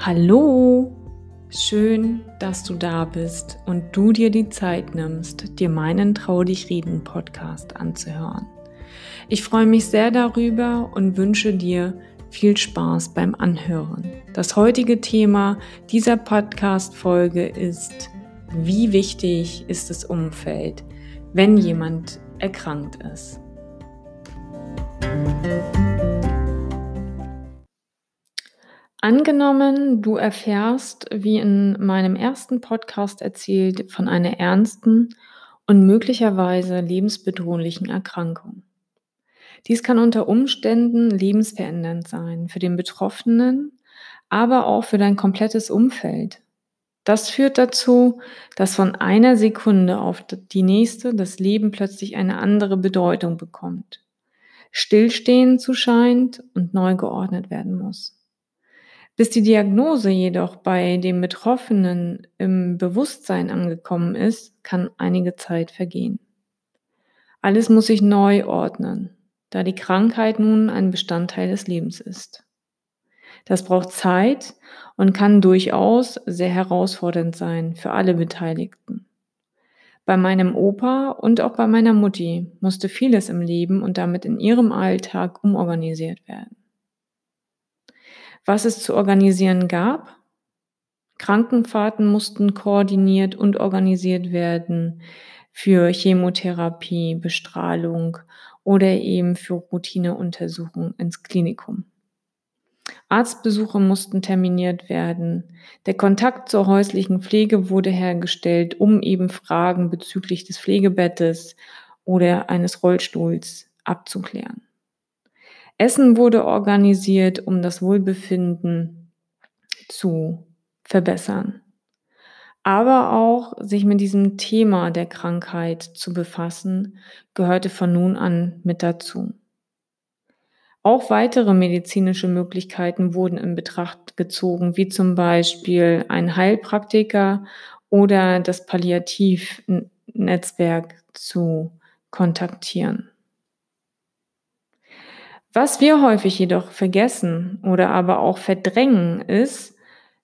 Hallo, schön, dass du da bist und du dir die Zeit nimmst, dir meinen Trau dich reden Podcast anzuhören. Ich freue mich sehr darüber und wünsche dir viel Spaß beim Anhören. Das heutige Thema dieser Podcast-Folge ist, wie wichtig ist das Umfeld, wenn jemand erkrankt ist. Angenommen, du erfährst, wie in meinem ersten Podcast erzählt, von einer ernsten und möglicherweise lebensbedrohlichen Erkrankung. Dies kann unter Umständen lebensverändernd sein für den Betroffenen, aber auch für dein komplettes Umfeld. Das führt dazu, dass von einer Sekunde auf die nächste das Leben plötzlich eine andere Bedeutung bekommt, stillstehen zu scheint und neu geordnet werden muss. Bis die Diagnose jedoch bei dem Betroffenen im Bewusstsein angekommen ist, kann einige Zeit vergehen. Alles muss sich neu ordnen, da die Krankheit nun ein Bestandteil des Lebens ist. Das braucht Zeit und kann durchaus sehr herausfordernd sein für alle Beteiligten. Bei meinem Opa und auch bei meiner Mutti musste vieles im Leben und damit in ihrem Alltag umorganisiert werden was es zu organisieren gab. Krankenfahrten mussten koordiniert und organisiert werden für Chemotherapie, Bestrahlung oder eben für Routineuntersuchungen ins Klinikum. Arztbesuche mussten terminiert werden. Der Kontakt zur häuslichen Pflege wurde hergestellt, um eben Fragen bezüglich des Pflegebettes oder eines Rollstuhls abzuklären. Essen wurde organisiert, um das Wohlbefinden zu verbessern. Aber auch sich mit diesem Thema der Krankheit zu befassen, gehörte von nun an mit dazu. Auch weitere medizinische Möglichkeiten wurden in Betracht gezogen, wie zum Beispiel ein Heilpraktiker oder das Palliativnetzwerk zu kontaktieren. Was wir häufig jedoch vergessen oder aber auch verdrängen, ist,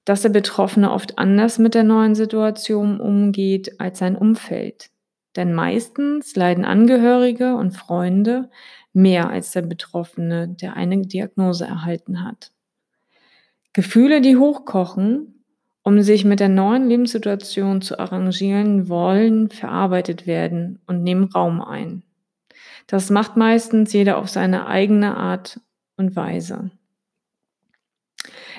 dass der Betroffene oft anders mit der neuen Situation umgeht als sein Umfeld. Denn meistens leiden Angehörige und Freunde mehr als der Betroffene, der eine Diagnose erhalten hat. Gefühle, die hochkochen, um sich mit der neuen Lebenssituation zu arrangieren, wollen verarbeitet werden und nehmen Raum ein. Das macht meistens jeder auf seine eigene Art und Weise.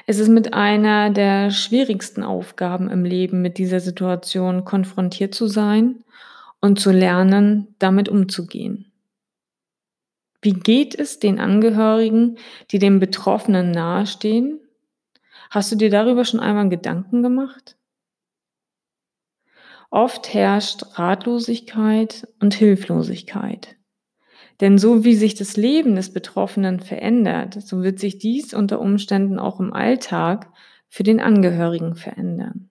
Es ist mit einer der schwierigsten Aufgaben im Leben, mit dieser Situation konfrontiert zu sein und zu lernen, damit umzugehen. Wie geht es den Angehörigen, die dem Betroffenen nahestehen? Hast du dir darüber schon einmal Gedanken gemacht? Oft herrscht Ratlosigkeit und Hilflosigkeit. Denn so wie sich das Leben des Betroffenen verändert, so wird sich dies unter Umständen auch im Alltag für den Angehörigen verändern.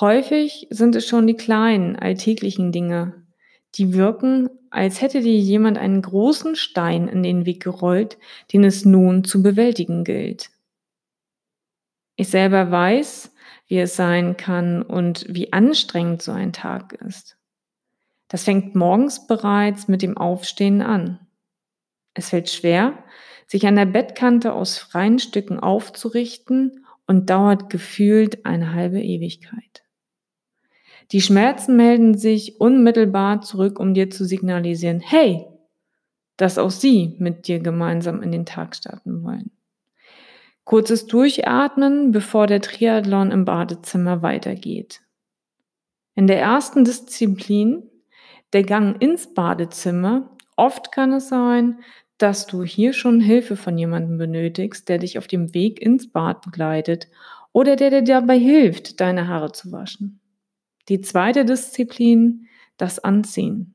Häufig sind es schon die kleinen, alltäglichen Dinge, die wirken, als hätte dir jemand einen großen Stein in den Weg gerollt, den es nun zu bewältigen gilt. Ich selber weiß, wie es sein kann und wie anstrengend so ein Tag ist. Das fängt morgens bereits mit dem Aufstehen an. Es fällt schwer, sich an der Bettkante aus freien Stücken aufzurichten und dauert gefühlt eine halbe Ewigkeit. Die Schmerzen melden sich unmittelbar zurück, um dir zu signalisieren, hey, dass auch sie mit dir gemeinsam in den Tag starten wollen. Kurzes Durchatmen, bevor der Triathlon im Badezimmer weitergeht. In der ersten Disziplin der Gang ins Badezimmer. Oft kann es sein, dass du hier schon Hilfe von jemandem benötigst, der dich auf dem Weg ins Bad begleitet oder der dir dabei hilft, deine Haare zu waschen. Die zweite Disziplin, das Anziehen.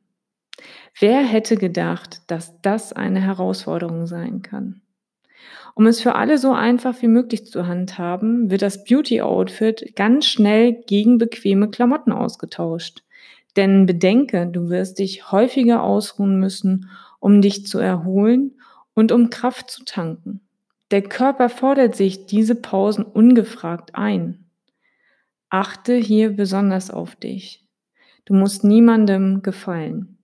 Wer hätte gedacht, dass das eine Herausforderung sein kann? Um es für alle so einfach wie möglich zu handhaben, wird das Beauty-Outfit ganz schnell gegen bequeme Klamotten ausgetauscht. Denn bedenke, du wirst dich häufiger ausruhen müssen, um dich zu erholen und um Kraft zu tanken. Der Körper fordert sich diese Pausen ungefragt ein. Achte hier besonders auf dich. Du musst niemandem gefallen.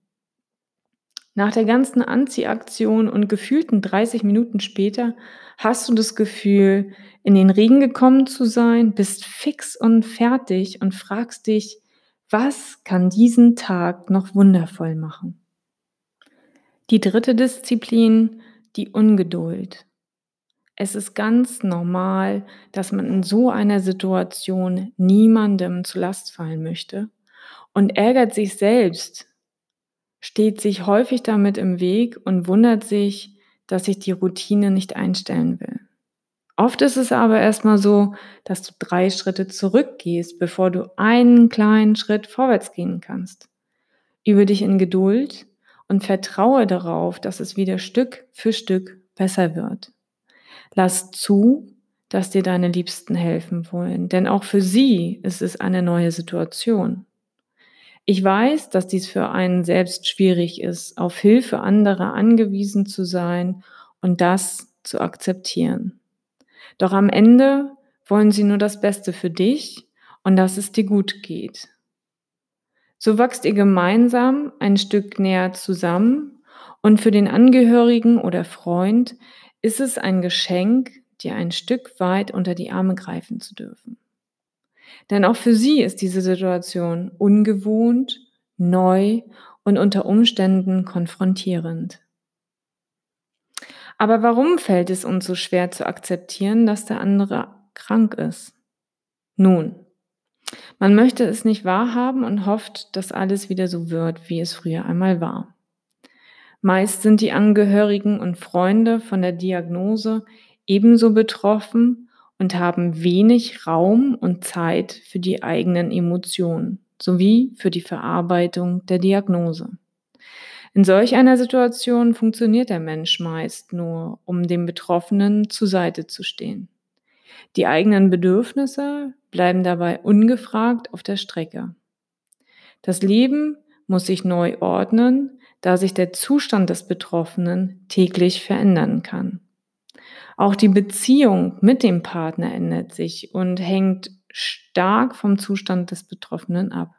Nach der ganzen Anziehaktion und gefühlten 30 Minuten später hast du das Gefühl, in den Regen gekommen zu sein, bist fix und fertig und fragst dich, was kann diesen Tag noch wundervoll machen? Die dritte Disziplin, die Ungeduld. Es ist ganz normal, dass man in so einer Situation niemandem zu Last fallen möchte und ärgert sich selbst, steht sich häufig damit im Weg und wundert sich, dass sich die Routine nicht einstellen will. Oft ist es aber erstmal so, dass du drei Schritte zurückgehst, bevor du einen kleinen Schritt vorwärts gehen kannst. Übe dich in Geduld und vertraue darauf, dass es wieder Stück für Stück besser wird. Lass zu, dass dir deine Liebsten helfen wollen, denn auch für sie ist es eine neue Situation. Ich weiß, dass dies für einen selbst schwierig ist, auf Hilfe anderer angewiesen zu sein und das zu akzeptieren. Doch am Ende wollen sie nur das Beste für dich und dass es dir gut geht. So wächst ihr gemeinsam ein Stück näher zusammen und für den Angehörigen oder Freund ist es ein Geschenk, dir ein Stück weit unter die Arme greifen zu dürfen. Denn auch für sie ist diese Situation ungewohnt, neu und unter Umständen konfrontierend. Aber warum fällt es uns so schwer zu akzeptieren, dass der andere krank ist? Nun, man möchte es nicht wahrhaben und hofft, dass alles wieder so wird, wie es früher einmal war. Meist sind die Angehörigen und Freunde von der Diagnose ebenso betroffen und haben wenig Raum und Zeit für die eigenen Emotionen sowie für die Verarbeitung der Diagnose. In solch einer Situation funktioniert der Mensch meist nur, um dem Betroffenen zur Seite zu stehen. Die eigenen Bedürfnisse bleiben dabei ungefragt auf der Strecke. Das Leben muss sich neu ordnen, da sich der Zustand des Betroffenen täglich verändern kann. Auch die Beziehung mit dem Partner ändert sich und hängt stark vom Zustand des Betroffenen ab.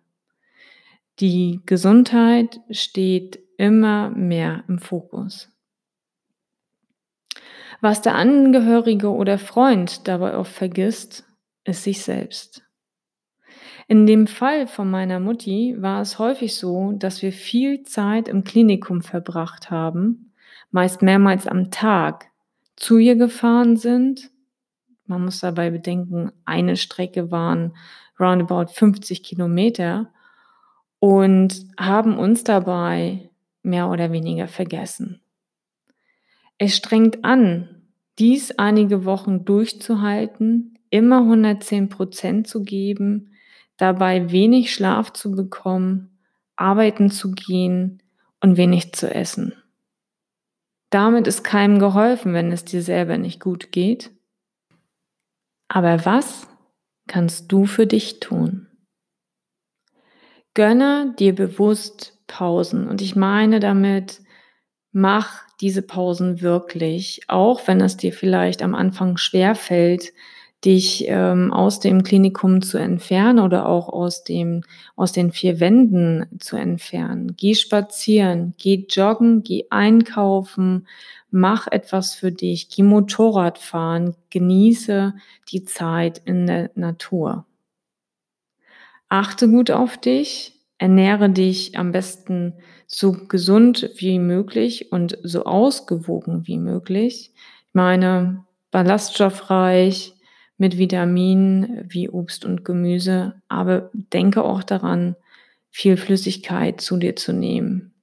Die Gesundheit steht immer mehr im Fokus. Was der Angehörige oder Freund dabei oft vergisst, ist sich selbst. In dem Fall von meiner Mutti war es häufig so, dass wir viel Zeit im Klinikum verbracht haben, meist mehrmals am Tag, zu ihr gefahren sind. Man muss dabei bedenken, eine Strecke waren roundabout 50 Kilometer und haben uns dabei mehr oder weniger vergessen. Es strengt an, dies einige Wochen durchzuhalten, immer 110 Prozent zu geben, dabei wenig Schlaf zu bekommen, arbeiten zu gehen und wenig zu essen. Damit ist keinem geholfen, wenn es dir selber nicht gut geht. Aber was kannst du für dich tun? Gönne dir bewusst Pausen. Und ich meine damit, mach diese Pausen wirklich, auch wenn es dir vielleicht am Anfang schwer fällt, dich ähm, aus dem Klinikum zu entfernen oder auch aus dem aus den vier Wänden zu entfernen. Geh spazieren, geh joggen, geh einkaufen, mach etwas für dich, geh Motorrad fahren, genieße die Zeit in der Natur. Achte gut auf dich, ernähre dich am besten so gesund wie möglich und so ausgewogen wie möglich. Ich meine, ballaststoffreich, mit Vitaminen wie Obst und Gemüse, aber denke auch daran, viel Flüssigkeit zu dir zu nehmen.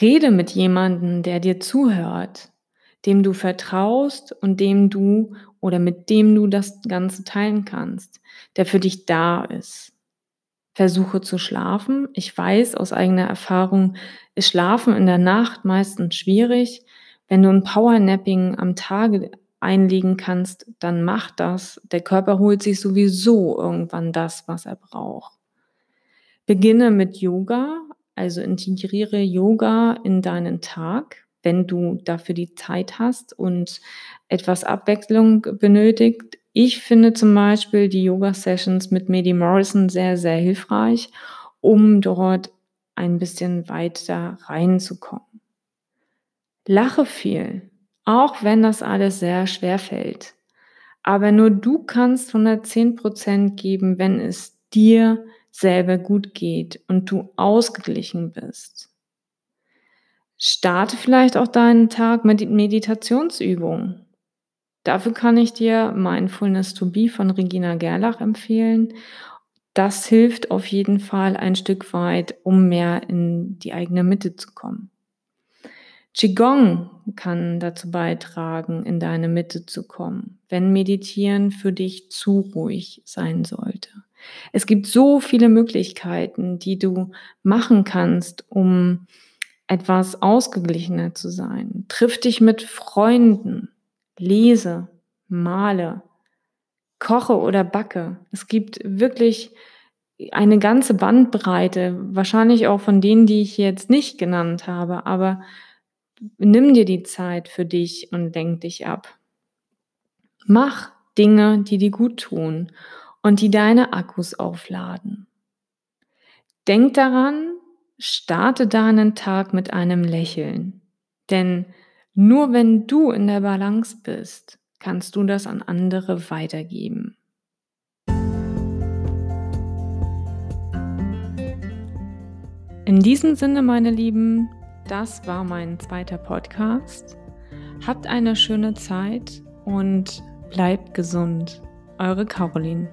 Rede mit jemandem, der dir zuhört, dem du vertraust und dem du oder mit dem du das Ganze teilen kannst, der für dich da ist. Versuche zu schlafen. Ich weiß aus eigener Erfahrung, ist Schlafen in der Nacht meistens schwierig. Wenn du ein Powernapping am Tage einlegen kannst, dann mach das. Der Körper holt sich sowieso irgendwann das, was er braucht. Beginne mit Yoga, also integriere Yoga in deinen Tag. wenn du dafür die Zeit hast und etwas Abwechslung benötigt. Ich finde zum Beispiel die Yoga-Sessions mit Medi Morrison sehr, sehr hilfreich, um dort ein bisschen weiter reinzukommen. Lache viel, auch wenn das alles sehr schwer fällt. Aber nur du kannst 110 Prozent geben, wenn es dir selber gut geht und du ausgeglichen bist. Starte vielleicht auch deinen Tag mit Meditationsübungen. Dafür kann ich dir Mindfulness to Be von Regina Gerlach empfehlen. Das hilft auf jeden Fall ein Stück weit, um mehr in die eigene Mitte zu kommen. Qigong kann dazu beitragen, in deine Mitte zu kommen, wenn Meditieren für dich zu ruhig sein sollte. Es gibt so viele Möglichkeiten, die du machen kannst, um etwas ausgeglichener zu sein. Triff dich mit Freunden, lese, male, koche oder backe. Es gibt wirklich eine ganze Bandbreite, wahrscheinlich auch von denen, die ich jetzt nicht genannt habe, aber nimm dir die Zeit für dich und lenk dich ab. Mach Dinge, die dir gut tun und die deine Akkus aufladen. Denk daran, starte deinen Tag mit einem Lächeln. Denn nur wenn du in der Balance bist, kannst du das an andere weitergeben. In diesem Sinne, meine Lieben, das war mein zweiter Podcast. Habt eine schöne Zeit und bleibt gesund. Eure Caroline.